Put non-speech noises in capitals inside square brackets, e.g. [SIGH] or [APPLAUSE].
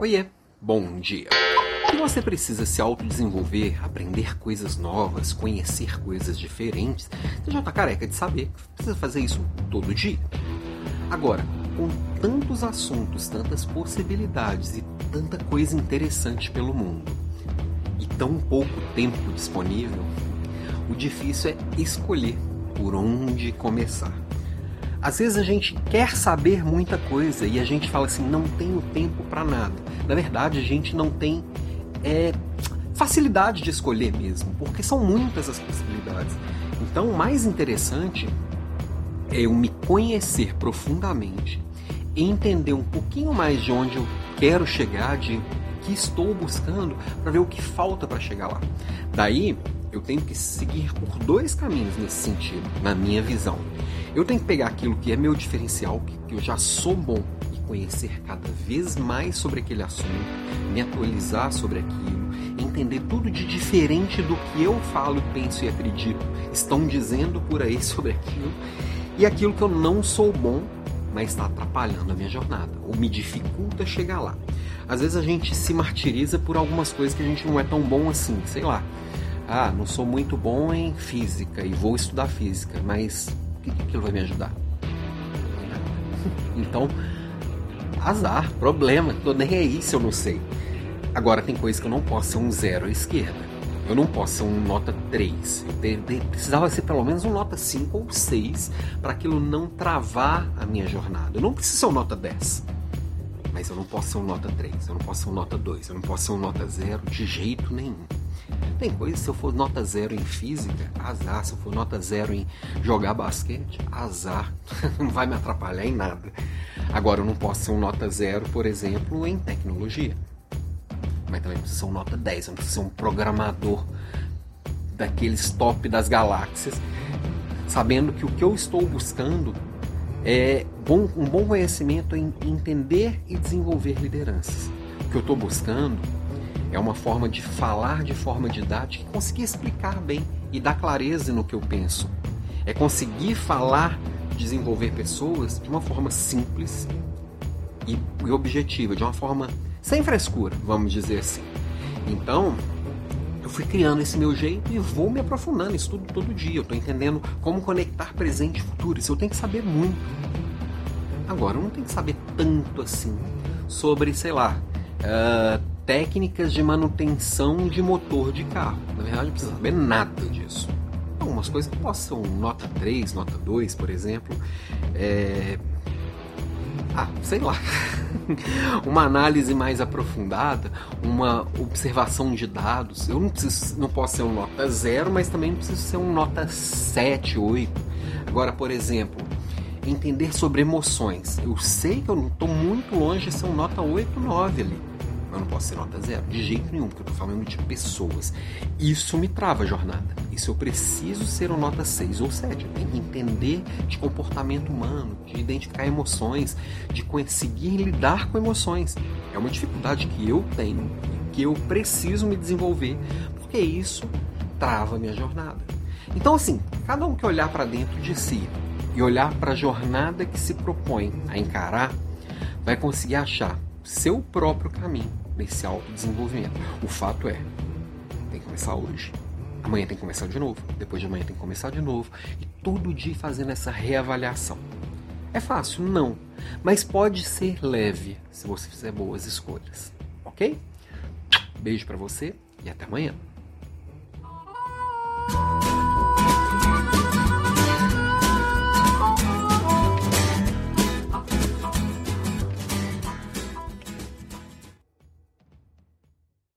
Oiê, bom dia. Se você precisa se autodesenvolver, aprender coisas novas, conhecer coisas diferentes, você já está careca de saber que precisa fazer isso todo dia. Agora, com tantos assuntos, tantas possibilidades e tanta coisa interessante pelo mundo, e tão pouco tempo disponível, o difícil é escolher por onde começar. Às vezes a gente quer saber muita coisa e a gente fala assim, não tenho tempo para nada. Na verdade, a gente não tem é, facilidade de escolher mesmo, porque são muitas as possibilidades. Então, o mais interessante é eu me conhecer profundamente, entender um pouquinho mais de onde eu quero chegar, de que estou buscando, para ver o que falta para chegar lá. Daí, eu tenho que seguir por dois caminhos nesse sentido, na minha visão. Eu tenho que pegar aquilo que é meu diferencial, que eu já sou bom, e conhecer cada vez mais sobre aquele assunto, me atualizar sobre aquilo, entender tudo de diferente do que eu falo, penso e acredito, estão dizendo por aí [LAUGHS] sobre aquilo, e aquilo que eu não sou bom, mas está atrapalhando a minha jornada, ou me dificulta chegar lá. Às vezes a gente se martiriza por algumas coisas que a gente não é tão bom assim, sei lá ah, não sou muito bom em física e vou estudar física, mas o que, que aquilo vai me ajudar? Então, azar, problema, tô nem aí se eu não sei. Agora tem coisa que eu não posso ser um zero à esquerda. Eu não posso ser um nota 3. Eu precisava ser pelo menos um nota 5 ou 6 para aquilo não travar a minha jornada. Eu não preciso ser um nota 10. Mas eu não posso ser um nota 3, eu não posso ser um nota 2, eu não posso ser um nota 0 de jeito nenhum. Tem coisa, se eu for nota zero em física, azar. Se eu for nota zero em jogar basquete, azar. [LAUGHS] não vai me atrapalhar em nada. Agora, eu não posso ser um nota zero, por exemplo, em tecnologia. Mas também preciso ser um nota 10. Eu não preciso ser um programador daqueles top das galáxias. Sabendo que o que eu estou buscando é bom, um bom conhecimento em entender e desenvolver lideranças. O que eu estou buscando é uma forma de falar de forma didática e conseguir explicar bem e dar clareza no que eu penso. É conseguir falar, desenvolver pessoas de uma forma simples e, e objetiva, de uma forma sem frescura, vamos dizer assim. Então, eu fui criando esse meu jeito e vou me aprofundando, estudo todo dia. Eu estou entendendo como conectar presente e futuro. Isso eu tenho que saber muito. Agora, eu não tenho que saber tanto assim sobre, sei lá, uh, técnicas de manutenção de motor de carro. Na verdade, não precisa saber nada disso. Algumas coisas que possam nota 3, nota 2, por exemplo. É... Ah, sei lá. [LAUGHS] uma análise mais aprofundada, uma observação de dados. Eu não, preciso, não posso ser um nota 0, mas também não preciso ser um nota 7, 8. Agora, por exemplo, entender sobre emoções. Eu sei que eu não estou muito longe de ser um nota 8, 9 ali eu não posso ser nota zero, de jeito nenhum, porque eu estou falando de pessoas. Isso me trava a jornada. Isso eu preciso ser uma nota 6 ou 7. Eu tenho que entender de comportamento humano, de identificar emoções, de conseguir lidar com emoções. É uma dificuldade que eu tenho, que eu preciso me desenvolver, porque isso trava a minha jornada. Então, assim, cada um que olhar para dentro de si e olhar para a jornada que se propõe a encarar, vai conseguir achar seu próprio caminho nesse autodesenvolvimento. O fato é, tem que começar hoje. Amanhã tem que começar de novo. Depois de amanhã tem que começar de novo. E todo dia fazendo essa reavaliação. É fácil? Não. Mas pode ser leve se você fizer boas escolhas. Ok? Beijo para você e até amanhã.